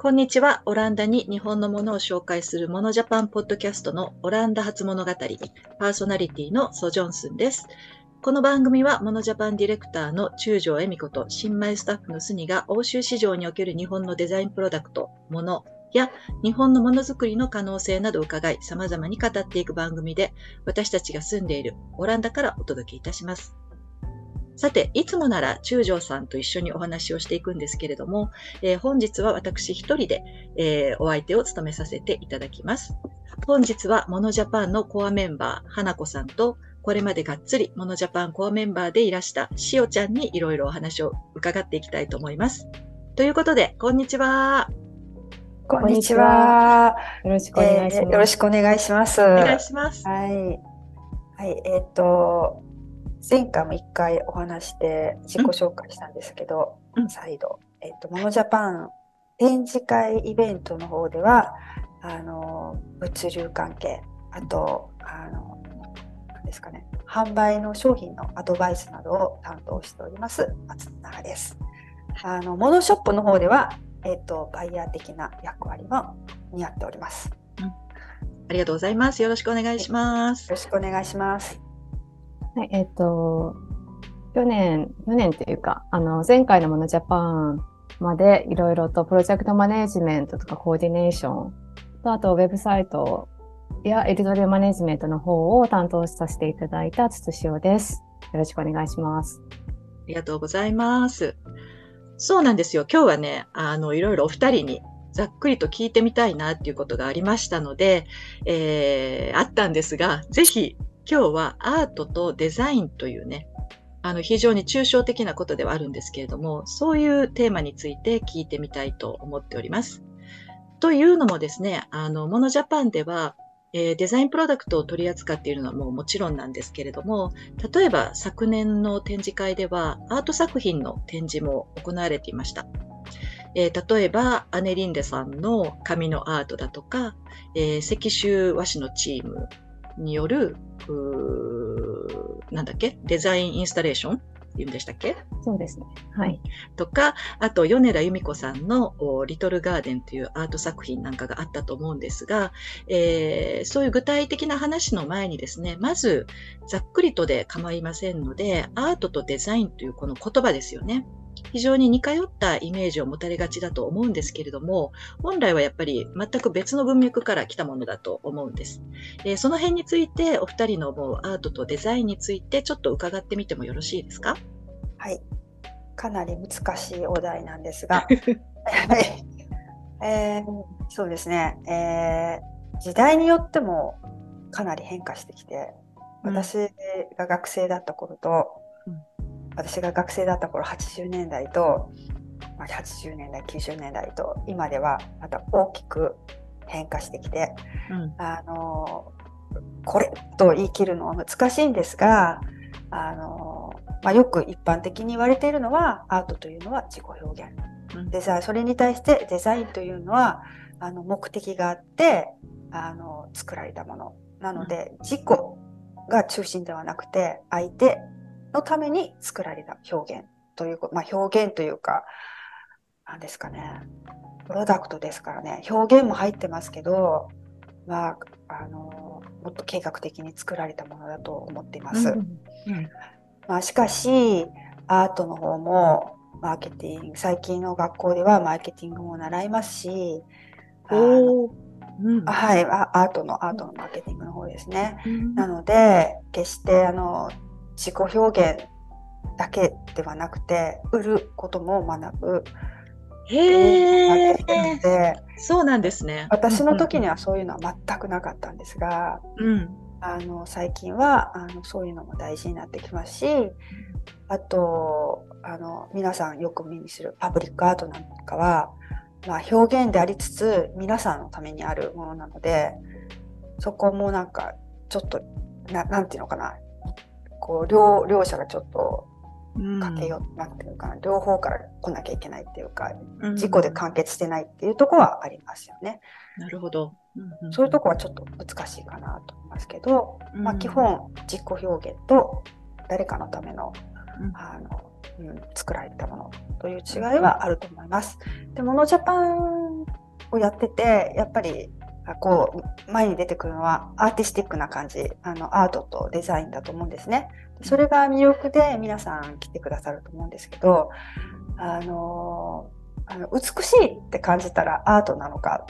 こんにちは。オランダに日本のものを紹介するモノジャパンポッドキャストのオランダ初物語、パーソナリティのソジョンスンです。この番組はモノジャパンディレクターの中条恵美子と新米スタッフのスニが欧州市場における日本のデザインプロダクト、ものや日本のものづくりの可能性などを伺い様々に語っていく番組で私たちが住んでいるオランダからお届けいたします。さて、いつもなら中条さんと一緒にお話をしていくんですけれども、えー、本日は私一人で、えー、お相手を務めさせていただきます。本日はモノジャパンのコアメンバー、花子さんと、これまでがっつりモノジャパンコアメンバーでいらしたしおちゃんにいろいろお話を伺っていきたいと思います。ということで、こんにちは。こんにちは。よろしくお願いします。えー、よろしくお願いします。お願いします。はい。はい、えっ、ー、と、前回も一回お話して自己紹介したんですけど、うん、再度、えっ、と、モノジャパン展示会イベントの方では、あの、物流関係、あと、あの、何ですかね、販売の商品のアドバイスなどを担当しております、松永です。あの、モノショップの方では、えっ、と、バイヤー的な役割も担っております。うん、ありがとうございます。よろしくお願いします。よろしくお願いします。はい、えっ、ー、と、去年、去年というか、あの、前回のものジャパンまでいろいろとプロジェクトマネジメントとかコーディネーションと、あとウェブサイトやエディトリアマネジメントの方を担当させていただいたつつしおです。よろしくお願いします。ありがとうございます。そうなんですよ。今日はね、あの、いろいろお二人にざっくりと聞いてみたいなっていうことがありましたので、えー、あったんですが、ぜひ今日はアートとデザインというね、あの非常に抽象的なことではあるんですけれども、そういうテーマについて聞いてみたいと思っております。というのもですね、あの、モノジャパンでは、えー、デザインプロダクトを取り扱っているのはもうもちろんなんですけれども、例えば昨年の展示会ではアート作品の展示も行われていました。えー、例えば、アネリンデさんの紙のアートだとか、えー、石州和紙のチームによる、なんだっけ？デザインインスタレーション？言うんでしたっけ？そうですね。はい。とか、あと、米田由美子さんのリトルガーデンというアート作品なんかがあったと思うんですが、えー、そういう具体的な話の前にですね、まず、ざっくりとで構いませんので、アートとデザインというこの言葉ですよね。非常に似通ったイメージを持たれがちだと思うんですけれども、本来はやっぱり全く別の文脈から来たものだと思うんです。えー、その辺についてお二人の思うアートとデザインについてちょっと伺ってみてもよろしいですか？はい。かなり難しいお題なんですが、えー、そうですね、えー、時代によってもかなり変化してきて、私が学生だった頃と、私が学生だった頃80年代と、まあ、80年代90年代と今ではまた大きく変化してきて、うん、あのこれと言い切るのは難しいんですがあの、まあ、よく一般的に言われているのはアートというのは自己表現、うん、デザインそれに対してデザインというのはあの目的があってあの作られたもの。なので、うん、自己が中心ではなくて相手のために作られた表現という、まあ、表現というか、何ですかね、プロダクトですからね、表現も入ってますけど、まあ、あの、もっと計画的に作られたものだと思っています。うんうん、まあ、しかし、アートの方も、マーケティング、最近の学校ではマーケティングも習いますし、うん、はい。アートのアートのマーケティングの方ですね。うん、なので決してあの自己表現だけではなくて売ることも学ぶ。へえ。そうなんですね。私の時にはそういうのは全くなかったんですが、うん、あの最近はあのそういうのも大事になってきますし、あとあの皆さんよく目にするパブリックアートなんかは、まあ、表現でありつつ皆さんのためにあるものなのでそこもなんかちょっとななんていうのかなこう両両者がちょっとかけよう、うん、なんていうかな両方から来なきゃいけないっていうか、うん、事故で完結してないっていうとこはありますよね。なるほど、うんうん、そういうとこはちょっと難しいかなと思いますけど、うん、まあ、基本自己表現と誰かのための,、あのうん、作られたものという違いはあると思います。でモノジャパンをやっててやっぱりこう前に出てくるのはアーティスティックな感じあのアートとデザインだと思うんですね。それが魅力で皆さん来てくださると思うんですけどあのあの美しいって感じたらアートなのか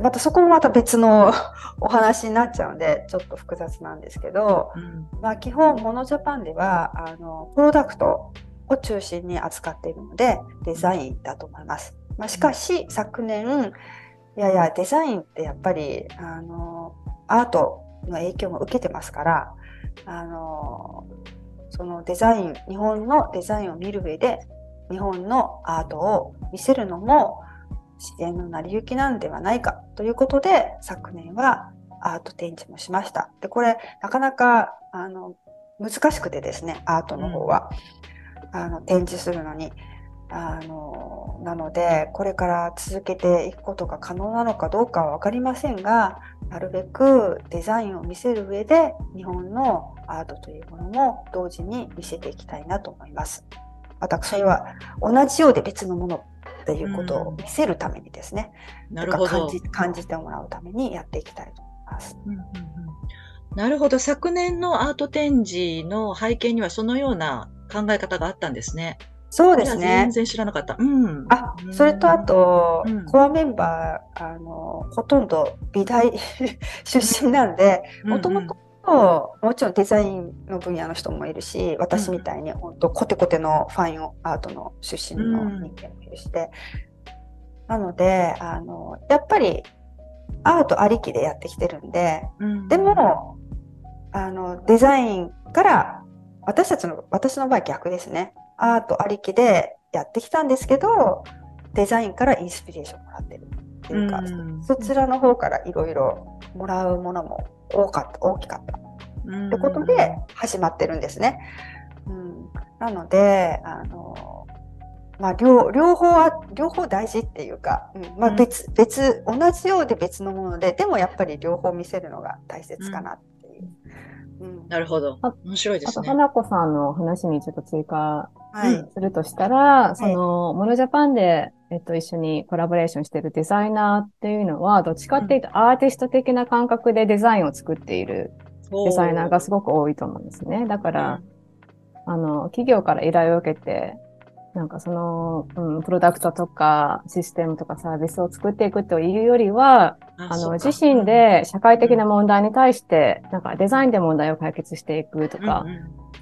またそこもまた別の お話になっちゃうんでちょっと複雑なんですけど、うん、まあ、基本モノジャパンではあのプロダクトを中心に扱っているのでデザインだと思います。まあ、しかし昨年いやいやデザインってやっぱりあのアートの影響も受けてますからあのそのデザイン日本のデザインを見る上で日本のアートを見せるのも自然の成り行きなんではないかということで昨年はアート展示もしました。でこれなかなかあの難しくてですねアートの方は、うん、あの展示するのに。あのなのでこれから続けていくことが可能なのかどうかは分かりませんがなるべくデザインを見せる上で日本のアートというものも同時に見せていきたいなと思います。私は同じようで別のものっていうことを見せるためにですね、うん、なるほど感じ感じてもらうためにやっていきたいと思います。うんうんうんなるほど。昨年のアート展示の背景にはそのような考え方があったんですね。そうですね。全然知らなかった。うん。あ、それとあと、うん、コアメンバー、あの、ほとんど美大 出身なんで、もともともちろんデザインの分野の人もいるし私みたいに本当コテコテのファインアートの出身の人間もいるしで、なのであのやっぱりアートありきでやってきてるんで、でもあのデザインから私たちの私の場合逆ですねアートありきでやってきたんですけどデザインからインスピレーションもらってるっていうか、うん、そちらの方からいろいろもらうものも多かった大きかったってことで始まってるんですね。うん、なのであの、まあ、両両方は両方大事っていうか、うんまあ別、別同じようで別のものででもやっぱり両方見せるのが大切かなっていう。うん、なるほど。面白いですね。あと、花子さんの話にちょっと追加するとしたら、はい、その、はい、モノジャパンでえっと、一緒にコラボレーションしているデザイナーっていうのは、どっちかっていうとアーティスト的な感覚でデザインを作っているデザイナーがすごく多いと思うんですね。だから、あの、企業から依頼を受けて、なんかその、うん、プロダクトとかシステムとかサービスを作っていくというよりは、あの、自身で社会的な問題に対して、なんかデザインで問題を解決していくとか、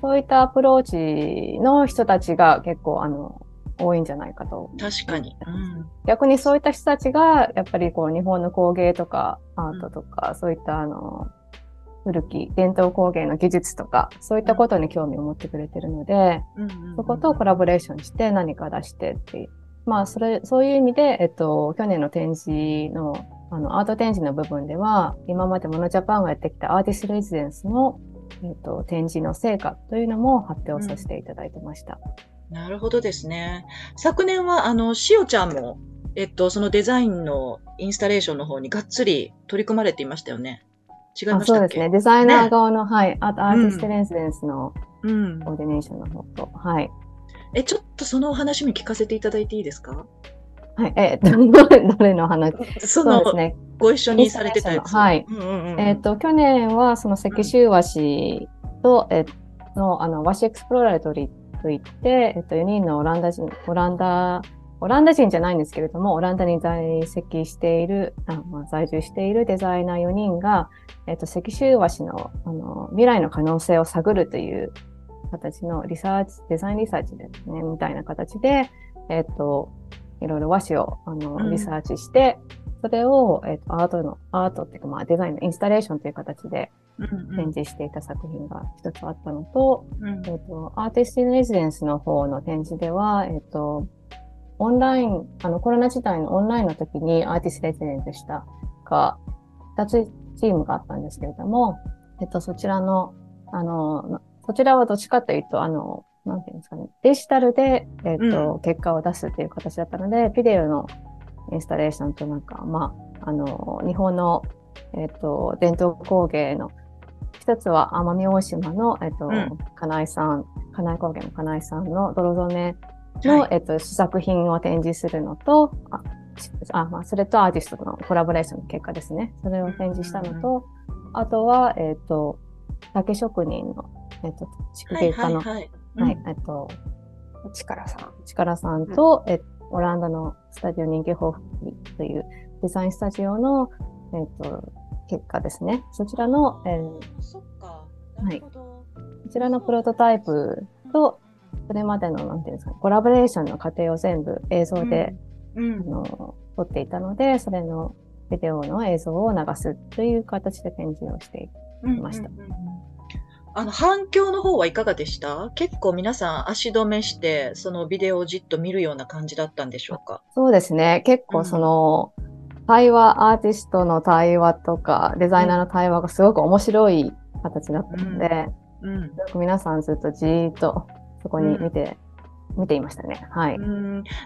そういったアプローチの人たちが結構、あの、多いんじゃないかと。確かに。うん、逆にそういった人たちが、やっぱりこう日本の工芸とかアートとか、うん、そういったあの、古き伝統工芸の技術とか、そういったことに興味を持ってくれてるので、そことコラボレーションして何か出してっていう。まあ、それ、そういう意味で、えっと、去年の展示の、あの、アート展示の部分では、今までモノジャパンがやってきたアーティストレジデンスの、えっと、展示の成果というのも発表させていただいてました。うんなるほどですね。昨年は、あの、しおちゃんも、えっと、そのデザインのインスタレーションの方にがっつり取り組まれていましたよね。違いましたそうですね。デザイナー側の、ね、はい、あとアーティストレンスデンスのコーディネーションの方と、うん、はい。え、ちょっとそのお話も聞かせていただいていいですか？はい、えー、どれ、どれの話？その、そうですね。ご一緒にされてたやつ。はい。うんうんうん、えっ、ー、と、去年はその石州和紙と、うん、えの、あの、和紙 Exploratory といって、えっと、4人のオランダ人、オランダ、オランダ人じゃないんですけれども、オランダに在籍している、あまあ、在住しているデザイナー4人が、えっと、石州和紙のあの未来の可能性を探るという形のリサーチ、デザインリサーチですね、みたいな形で、えっと、いろいろ和紙をあの、リサーチして、それを、えっと、アートの、アートっていうか、まあ、デザインのインスタレーションという形で展示していた作品が一つあったのと、うん、えっ、と、アーティスティンレジデンスの方の展示では、えっ、と、オンライン、あの、コロナ時代のオンラインの時にアーティストレジデンスしたが、二つチームがあったんですけれども、えっと、そちらの、あの、そちらはどっちかというと、あの、なんていうんですかね、デジタルで、えっと、うん、結果を出すっていう形だったので、ビデオのインスタレーションとなんか、まあ、あの、日本の、えっと、伝統工芸の一つは奄美大島の、えっと、うん、金井さん、金井高原の金井さんの泥染めの、はい、えっと、試作品を展示するのと、ああ、まあ、それとアーティストとのコラボレーションの結果ですね。それを展示したのと、あとは、えっ、ー、と、竹職人の、えっ、ー、と、竹芸家の、はい、はいはい、えっ、ー、と、力さん。力さんと、うん、えオランダのスタジオ人気豊富というデザインスタジオの、えっ、と、結果ですね。そちらの、えー、そっか。はい。こちらのプロトタイプと、それまでの、なんていうんですか、コラボレーションの過程を全部映像で、うん、あの撮っていたので、それのビデオの映像を流すという形で展示をしていました。あの反響の方はいかがでした？結構皆さん足止めしてそのビデオをじっと見るような感じだったんでしょうか？そうですね。結構その、うん、対話アーティストの対話とかデザイナーの対話がすごく面白い形だったので、うん、うん、皆さんずっとじーっとそこに見て、見ていましたね。はい。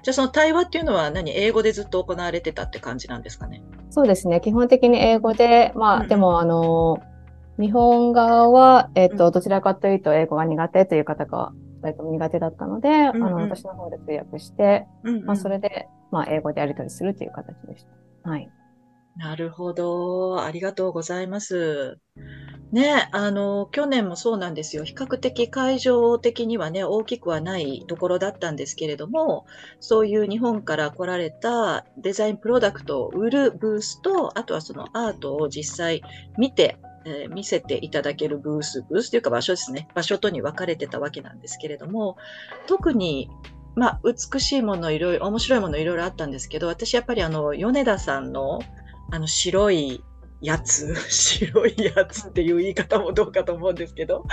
じゃあその対話っていうのは何？英語でずっと行われてたって感じなんですかね？そうですね。基本的に英語で、まあ、うん、でもあの、日本側は、えっ、ー、と、どちらかというと英語が苦手という方が、えっと苦手だったので、うんうん、あの、私の方で通訳して、うんうん、まあ、それで、まあ、英語でやり取りするという形でした。はい。なるほど。ありがとうございます。ね、あの、去年もそうなんですよ。比較的会場的にはね、大きくはないところだったんですけれども、そういう日本から来られたデザインプロダクトを売るブースと、あとはそのアートを実際見て、えー、見せていただけるブース、ブースというか場所ですね。場所とに分かれてたわけなんですけれども、特にまあ、美しいものいろいろ、面白いものいろいろあったんですけど、私やっぱりあの、米田さんのあの白いやつ、白いやつっていう言い方もどうかと思うんですけど、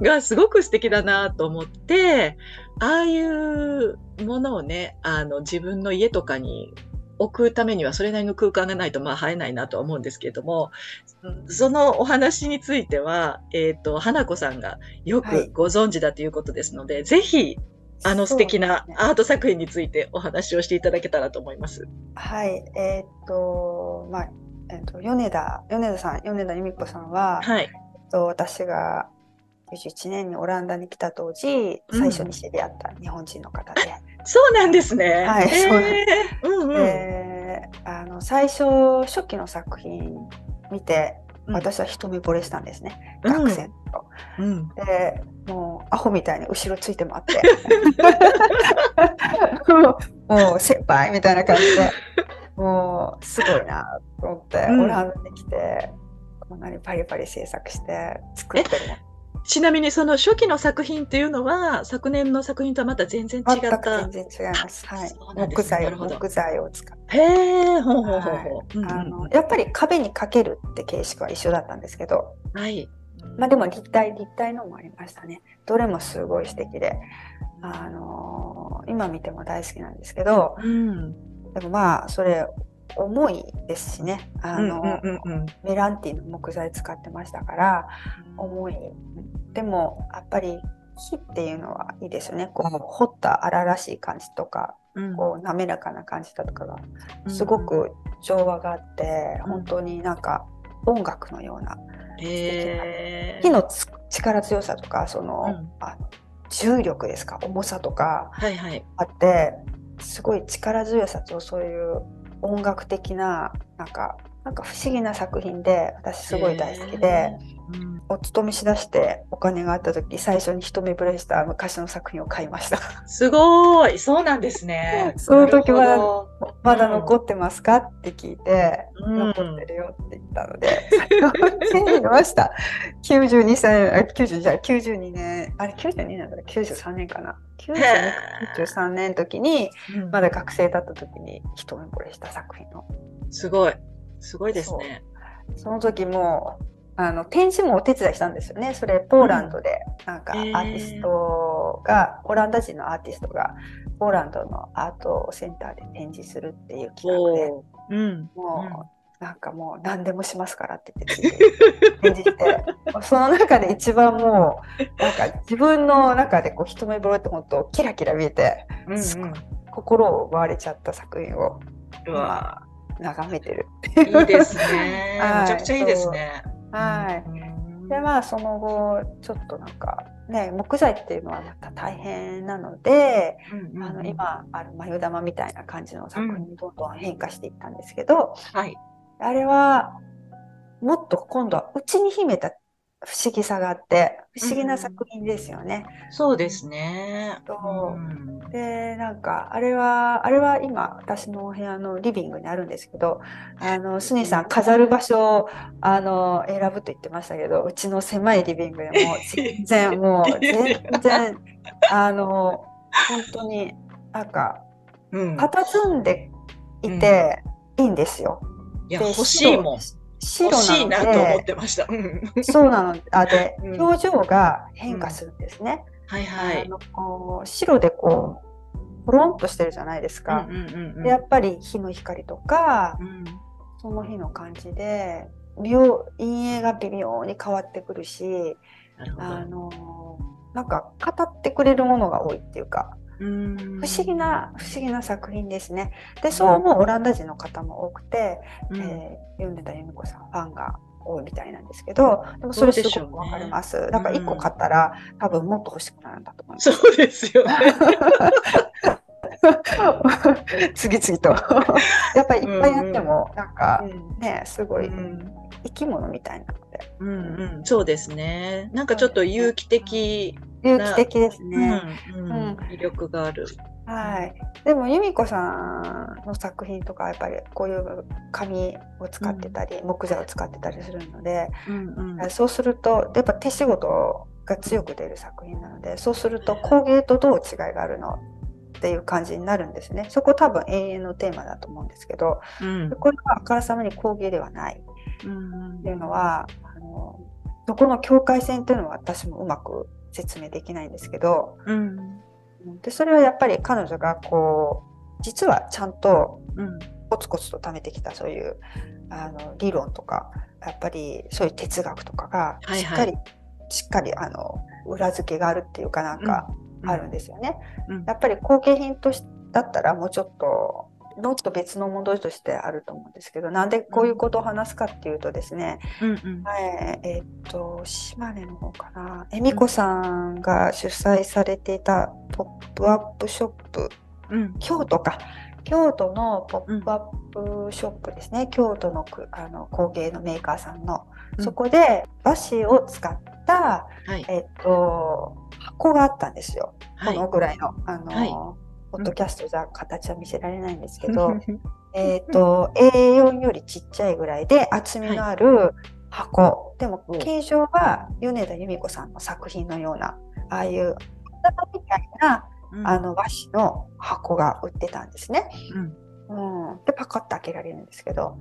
がすごく素敵だなと思って、ああいうものをね、あの自分の家とかに置くためにはそれなりの空間がないとまあ生えないなとは思うんですけれども、そのお話については、えっ、ー、と、花子さんがよくご存知だということですので、はい、ぜひあの素敵なアート作品についてお話をしていただけたらと思います。はい、えー、っと、まあ、えー、っと、米田、米田さん、米田由美子さんは、はい、えっと、私が91年にオランダに来た当時、最初に知り合った日本人の方で。うん、そうなんですね。はい、そうなんです。うんうん、えあの最初初期の作品見て、私は一目惚れしたんですね、うん、学生と。うん、でもうアホみたいに後ろついて回って もう先輩みたいな感じで もうすごいなと思って、オランダに来てこんなにパリパリ制作して作ってるの。ちなみにその初期の作品っていうのは昨年の作品とはまた全然違った。全然違います。はい。木材木材を使って。へえ、ほうほうほうほう。あのやっぱり壁にかけるって形式は一緒だったんですけど。はい。まあでも立体立体のもありましたね。どれもすごい素敵で、あのー、今見ても大好きなんですけど、うん、でもまあそれ重いですしね。あの、メランティの木材使ってましたから重い。でもやっぱり木っていうのはいいですよね。こう掘った荒々しい感じとか、うん、こう滑らかな感じだとかがすごく調和があって、うん、本当になんか音楽のような木の力強さとかその、うん、あ重力ですか？重さとかあって、はい。はい、すごい力強さとそういう音楽的ななんかなんか不思議な作品で私すごい大好きで、お勤めしだしてお金があった時最初に一目惚れした昔の作品を買いました。すごい。そうなんですね。その時はまだ残ってますか、って聞いて、うん、残ってるよって言ったので 手に入れました。92歳あ90じゃ92年あれ92年だ93年かな。93年の時に、まだ学生だった時に一目惚れした作品のすごい。すごいですね。その時もあの展示もお手伝いしたんですよね。それポーランドで、なんかアーティストが、オランダ人のアーティストがポーランドのアートセンターで展示するっていう企画で、うん、もう、なんかもう何でもしますからって言って展示して。その中で一番もうなんか自分の中でこう一目ぼれって本当キラキラ見えて、うんうん、心を奪われちゃった作品を、まあ、眺めてる。いいですね。めちゃくちゃいいですね。はい。でまあその後ちょっとなんかね、木材っていうのはまた大変なので、あの今ある眉玉みたいな感じの作品にどんどん変化していったんですけど、はい、あれはもっと今度は内に秘めた不思議さがあって不思議な作品ですよね。うん、そうですね。そう、でなんかあれはあれは今私のお部屋のリビングにあるんですけどあのスニさん飾る場所をあの選ぶと言ってましたけどうちの狭いリビングでも全然もう全然あの本当になんか、うん、佇んでいていいんですよ。いや欲しいもん。白なので、と思ってました。そうなのあで、表情が変化するんですね。はいはい。あの白でこうポロンとしてるじゃないですか。でやっぱり日の光とか、うん、その日の感じで妙陰影が微妙に変わってくるし、あのなんか語ってくれるものが多いっていうか。不思議な不思議な作品ですね。でそう思うオランダ人の方も多くて、うん、えー、読んでた由美子さんファンが多いみたいなんですけどでもそれすごくわかります。だから1個買ったら、うん、多分もっと欲しくなるんだと思います。そうですよね。次々と。やっぱりいっぱいあっても、なんかねすごい生き物みたいな。ので、うんうん、そうですね。なんかちょっと有機的有機的ですね、うん、うん、魅力がある。はい、でも由美子さんの作品とかやっぱりこういう紙を使ってたり、うん、木材を使ってたりするので、うんうん、そうするとやっぱ手仕事が強く出る作品なのでそうすると工芸とどう違いがあるのっていう感じになるんですね。そこ多分永遠のテーマだと思うんですけど、うん、これはあからさまに工芸ではない。っていうのは、あのそこの境界線っていうのは私もうまく説明できないんですけど、うん、でそれはやっぱり彼女がこう実はちゃんとコツコツと貯めてきたそういうあの理論とかやっぱりそういう哲学とかがしっかり、はいはい、しっかりあの裏付けがあるっていうかなんかあるんですよね。やっぱり後継品としだったらもうちょっともっと別のものとしてあると思うんですけどなんでこういうことを話すかっていうとですね、うんうん、前えっ、と島根の方かな恵美子さんが主催されていたポップアップショップ、うん、京都か。京都のポップアップショップですね、うん、京都のあの工芸のメーカーさんの、うん、そこで和紙を使った、はい、えっ、と箱があったんですよ、はい、このぐらいの。あの、はい。ポッドキャストじゃ形は見せられないんですけど、えっと A4 よりちっちゃいぐらいで厚みのある箱、はい、でも形状は米田由美子さんの作品のようなああいうみたいな、うん、あの和紙の箱が売ってたんですね。うん、うん、でパカッと開けられるんですけど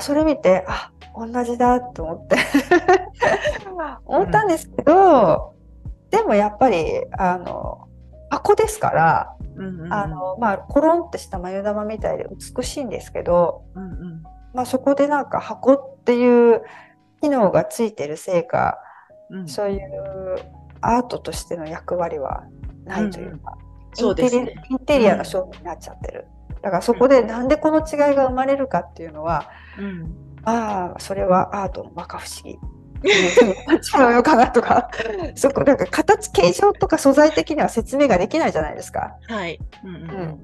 それ見てあ同じだと思って。思ったんですけど、うん、でもやっぱりあの箱ですからうんうん、あのまあコロンってした眉玉みたいで美しいんですけど、うんうん、まあ、そこでなんか箱っていう機能がついてるせいか、うん、そういうアートとしての役割はないというか、うんうん、インテリ、ね、インテリアの商品になっちゃってる。だからそこでなんでこの違いが生まれるかっていうのは、うん、まあそれはアートの摩訶不思議違うのかなとか、そこ、なん。か形、形状とか素材的には説明ができないじゃないですか。はい。うん、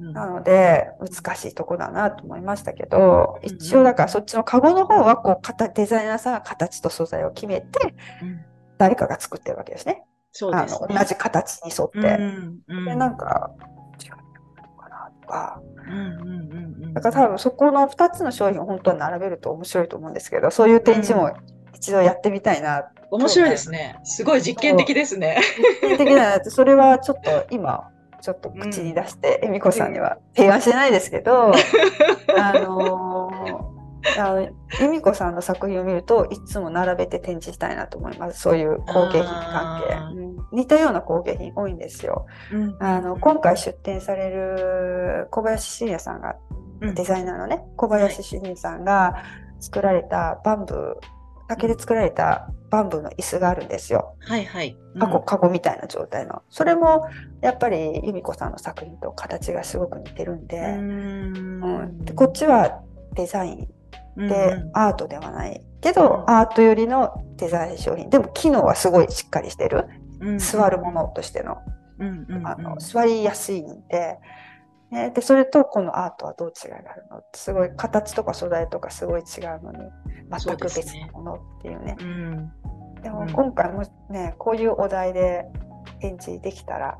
うん、なので、難しいとこだなと思いましたけど、一応だからそっちのカゴの方は、こう、デザイナーさん。が形と素材を決めて、誰かが作ってるわけですね。そう、ね、あの同じ形に沿って。うん。うん、で、なん。か、違うかなとか。だから多分そこの2つの商品を本当に並べると面白いと思うん。ですけど、そういう展示も一度やってみたいな。面白いですね。すごい実験的ですね。実験的なやつ、それはちょっと今、ちょっと口に出して、恵美子さんには提案してないですけど、あのー、あの恵美子さんの作品を見るといつも並べて展示したいなと思います。そういう工芸品関係、うん、似たような工芸品多いんですよ、うん、あの今回出展される小林信也さんがデザイナーのね、小林信也さんが作られたバンブー竹で作られたバンブーの椅子があるんですよ。はいはい。うん、カゴ、カゴみたいな状態の。それも、やっぱり由美子さんの作品と形がすごく似てるんで、うんうん、でこっちはデザインで、アートではないけど、アート寄りのデザイン商品。でも機能はすごいしっかりしてる。うん座るものとしての,、あの座りやすいんで,、ね、でそれとこのアートはどう違いがあるの？すごい形とか素材とかすごい違うのに全く別なものっていうね。うん。でもうん今回もねこういうお題で展示できたら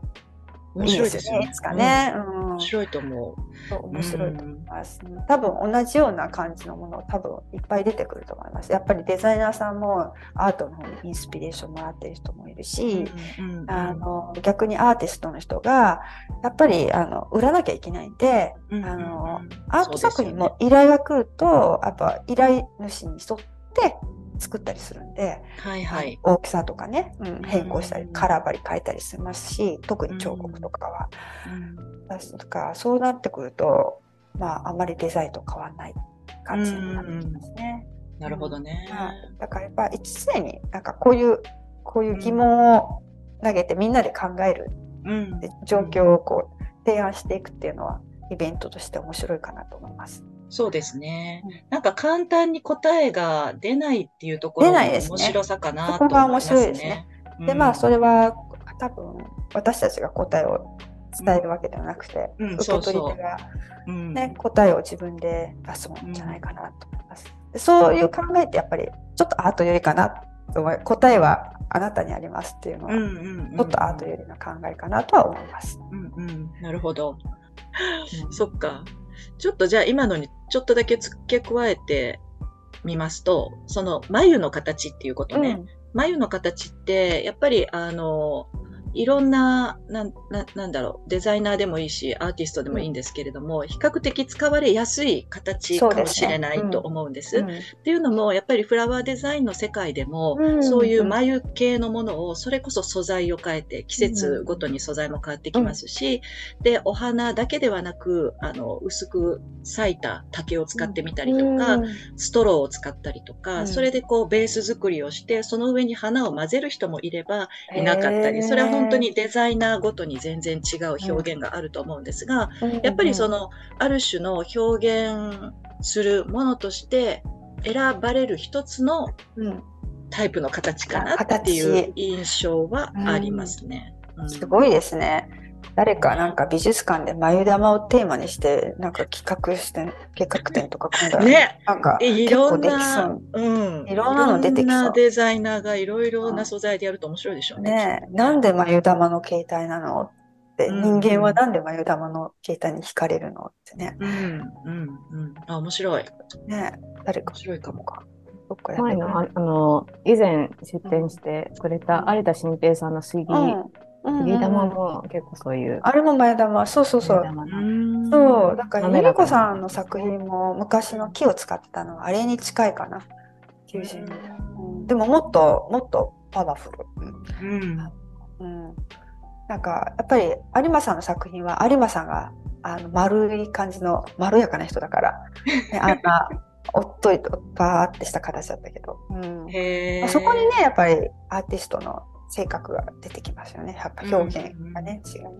面白いですすね。でねいつかね、うん。面白いと思う。面白いと思います、多分同じような感じのもの多分いっぱい出てくると思います。やっぱりデザイナーさんもアートの方にインスピレーションもらってる人もいるし、うんうんあの逆にアーティストの人がやっぱりあの売らなきゃいけないんでうんあのうんアート作品も依頼が来るとやっぱ依頼主に沿って作ったりするんで、はいはい。大きさとかね、うん、変更したり、うんカラーバリ変えたりしますし特に彫刻とかは。うんだからそうなってくると、まあ、あまりデザインと変わらない感じになってきますね。なるほどね。はいだからやっぱり常になんかこういうこういう疑問を投げてみんなで考えるうんで状況をこう提案していくっていうのはイベントとして面白いかなと思います。そうですねうん。なんか簡単に答えが出ないっていうところの出ないですね面白さかなそこが面と思います白いですねね。でまあそれ、れは多分私たちが答えを伝えるわけではなくて、うん受け取り手が、うんね答えを自分で出すもんじゃないかなと思います。でそういう考えってやっぱりちょっとアートよりかなと思い答えはあなたにありますっていうのは、ちょっとアートよりの考えかなとは思います。うんうん、なるほど。そっか。ちょっとじゃあ今のにちょっとだけ付け加えてみますと、その眉の形っていうことね。眉の形って、やっぱりあの、いろんな、なん、ななんだろう、デザイナーでもいいし、アーティストでもいいんですけれども、比較的使われやすい形かもしれないと思うんです。うん。っていうのも、やっぱりフラワーデザインの世界でも、うんそういう眉系のものを、それこそ素材を変えて、季節ごとに素材も変わってきますし、で、お花だけではなく、あの、薄く裂いた竹を使ってみたりとか、うんストローを使ったりとか、うん。それでこうベース作りをして、その上に花を混ぜる人もいればいなかったり、それは本当にデザイナーごとに全然違う表現があると思うんですが、やっぱりそ、の、ある種の表現するものとして選ばれる一つのうん。タイプの形かなっていう印象はありますね。うん。すごいですね。誰かなんか美術館で眉玉をテーマにしてなんか企画して 計画展とか今度はねなんかい結構ろんできそなう、うん、いろんなの出てきそういろんなデザイナーがいろいろな素材でやると面白いでしょうね。ねえなんで眉玉の形態なのって、うん人間はなんで眉玉の形態に惹かれるのってね。うん、うん、うん。あ、面白い。ねえ誰か面白いかも。か。どっかやってる？前の、ああの、以前出展してくれた有田新平さんの杉、うんうん杉玉も結構そういう。あれも眉玉、そうそうそう。そう、だから、ゆりこさんの作品も昔の木を使ってたのはあれに近いかな。90年代。うんでももっと、もっとパワフル。うん。うん。なんか、やっぱり有馬さんの作品は有馬さんがあの丸い感じのまろやかな人だから、ね、あんなおっといとバーってした形だったけど、うんへーそこにね、やっぱりアーティストの性格が出てきますよね。やっぱ表現がね、違うよね。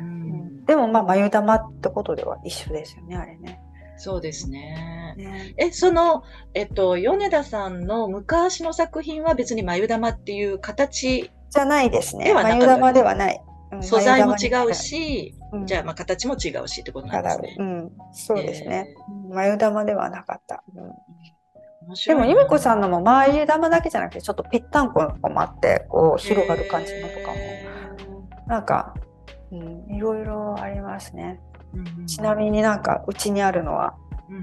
ううんんでもまあ眉玉ってことでは一緒ですよね、あれね。そうですね。ねえ、その、えっと、米田さんの昔の作品は別に眉玉っていう形、じゃないですね。眉玉ではない。うん素材も違う、し、にじゃあ、まあ、形も違うしってことなんですねう。ん、そうですね。えうん眉玉ではなかった。うんで白いなも、ゆめこさんのも眉玉だけじゃなくて、ちょっとぺったんこもあって、こう、広がる感じのとかも、なんか、うん、いろいろありますね。うんちなみになんか、うちにあるのは、うん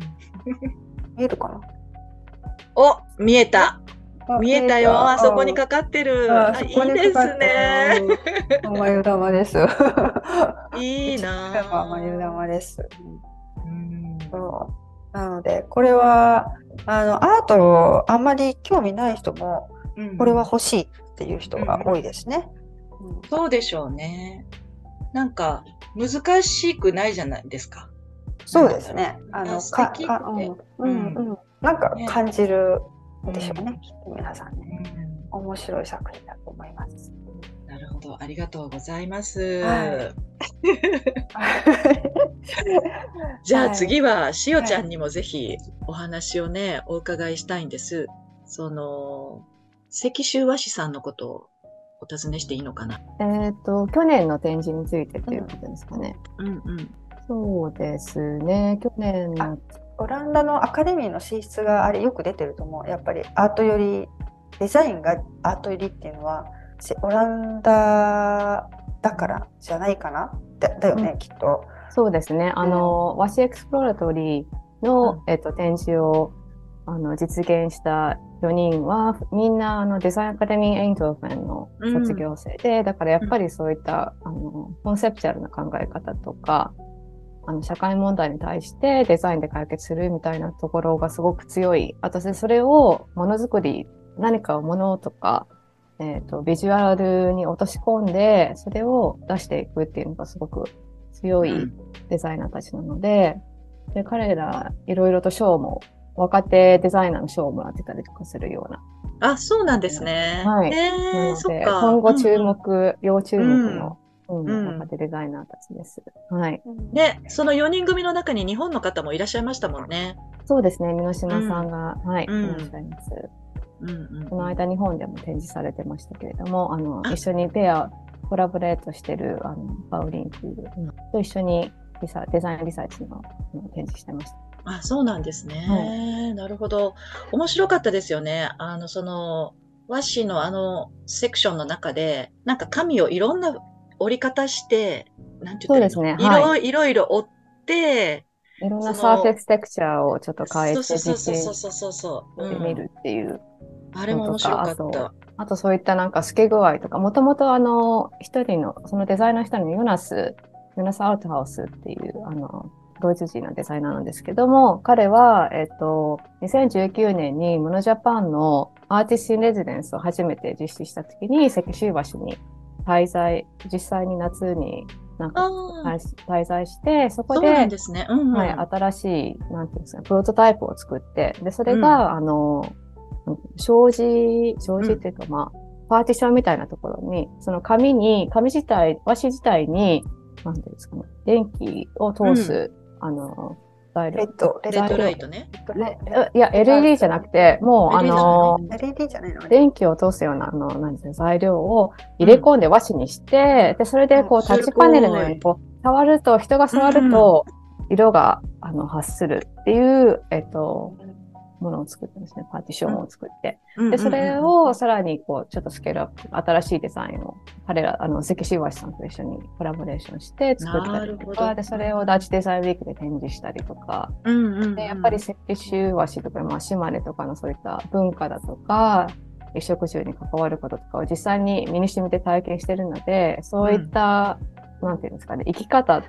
見えるかな？お、見えた。あ見えたよ。あそこにかかかってる。ああいいですね。眉玉です。いいな眉 玉です。うんそうなので、これは、あの、アートあんまり興味ない人も、うんこれは欲しいっていう人が多いですね。うんそうでしょうね。なんか、難しくないじゃないですか。そうですね。ああの、素敵ってかかうんうんうん。なんかね感じるでしょうね、うんきっと皆さんね。うん面白い作品だと思います。なるほど。ありがとうございます。はいじゃあはい次は、しおちゃんにもぜひお話をね、お伺いしたいんです。その、石州和紙さんのことをお尋ねしていいのかな？えっ、と、去年の展示についてっていうことですかね。うんうん。そうですね。去年の、オランダのアカデミーの進出があれよく出てると思う。やっぱりアートより、デザインがアートよりっていうのは、しオランダだからじゃないかなだだよね、きっと。そうですね。あの、和紙エクスプローラトリーの、うんえっと、展示をあの実現した4人は、みんなあのデザインアカデミー・エイントーフェンの卒業生で、だからやっぱりそういった、あのコンセプチュアルな考え方とか、あの社会問題に対してデザインで解決するみたいなところがすごく強い。あとそれをものづくり、何かをものとか、えっ、と、ビジュアルに落とし込んで、それを出していくっていうのがすごく強いうんデザイナーたちなので、で彼らいろいろと賞も、若手デザイナーの賞をもらってたりとかするような。あ、そうなんですね。はいなので。今後注うんうん目、要注目の、うんうん若手デザイナーたちです。はい。で、その4人組の中に日本の方もいらっしゃいましたもんね。そうですね、箕島さんが、はい、うんいらっしゃいます。うんうん。この間日本でも展示されてましたけれども、あの、あ一緒にペア、コラボレートしてる、あの、パウリンっていう、うんと一緒にリサデザインリサーチの展示してました。あ、そうなんですね。なるほど。面白かったですよね。あの、その、和紙のあのセクションの中で、なんか紙をいろんな折り方して、なんて言ったらいいのそうですねはいいろいろ折って、いろんなサーフェステクチャーをちょっと変えて実そう践そうそうそう。うんしてみるっていう。あれも面白かった。あとそういったなんか透け具合とか、もともとあの、一人の、そのデザイナー一人のヨナス、ヨナス・アウトハウスっていう、あの、ドイツ人のデザイナーなんですけども、彼は、えっと、2019年にモノジャパンのアーティスト・イン・レジデンスを初めて実施したときに、石州橋に滞在、実際に夏になんか滞滞在して、そこで、ですね。うんうん。はい、新しい、なんていうんですか、プロトタイプを作って、で、それが、あの、障子、障子っていうか、まあ、パーティションみたいなところに、その紙に、紙自体、和紙自体に、なんていうんですかね、電気を通す、あの、材料レッ。ド、レレッドライトね。ねいや、LED じゃなくて、もう、あの、LED じゃないの？電気を通すような、あの、なんですか、材料を入れ込んで和紙にして、で、それで、こう、うんタッチパネルのように、こう、触ると、人が触ると、色が、あの、発するっていう、えっと、ものを作ってですね、パーティションを作って。で、それをさらに、こう、ちょっとスケールアップ、新しいデザインを、彼ら、あの、関シワシさんと一緒にコラボレーションして作ったりとか、ど。で、それをダッチデザインウィークで展示したりとか、うんうんうん、で、やっぱり石州和紙とか、まあ、島根とかのそういった文化だとか、衣食住に関わることとかを実際に身に染みて体験してるので、そういった、なんていうんですかね、生き方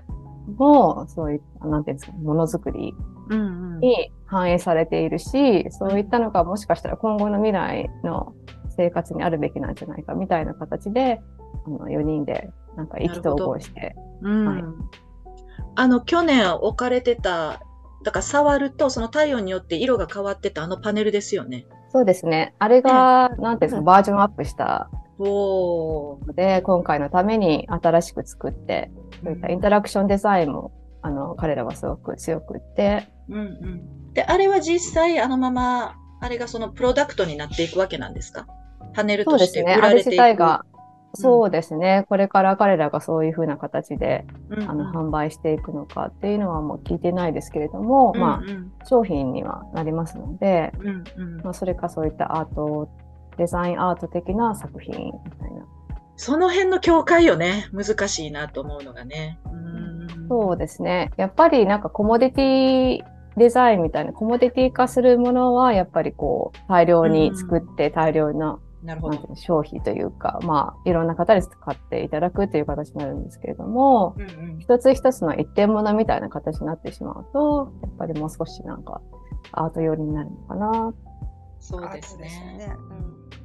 も、そういった、なんていうんですかね、ものづくりうんうん、に反映されているし、そういったのがもしかしたら今後の未来の生活にあるべきなんじゃないかみたいな形で、あの4人でなんか意気投合して、うんはいあの、去年置かれてた、だから触ると、その体温によって色が変わってたあのパネルですよね。そうですね。あれが、なんていうんですか、バージョンアップした。ので、今回のために新しく作って、そういったインタラクションデザインも、あの、彼らはすごく強くって、うんうん。で、あれは実際あのまま、あれがそのプロダクトになっていくわけなんですか？パネルとしてそうですね。あれ自売られていく。体が、そうですね。これから彼らがそういう風な形で、うんうん、あの、販売していくのかっていうのはもう聞いてないですけれども、まうんうんあ、商品にはなりますので、うんうんまあ、それかそういったアート、デザインアート的な作品みたいな。その辺の境界よね、難しいなと思うのがね。うんそうですね。やっぱりなんかコモディティデザインみたいな、コモディティ化するものは、やっぱりこう、大量に作って大量な、なるほど消費というか、まあ、いろんな方に使っていただくという形になるんですけれども、うんうん一つ一つの一点物みたいな形になってしまうと、やっぱりもう少しなんか、アート寄りになるのかな。そうですね。ね。うん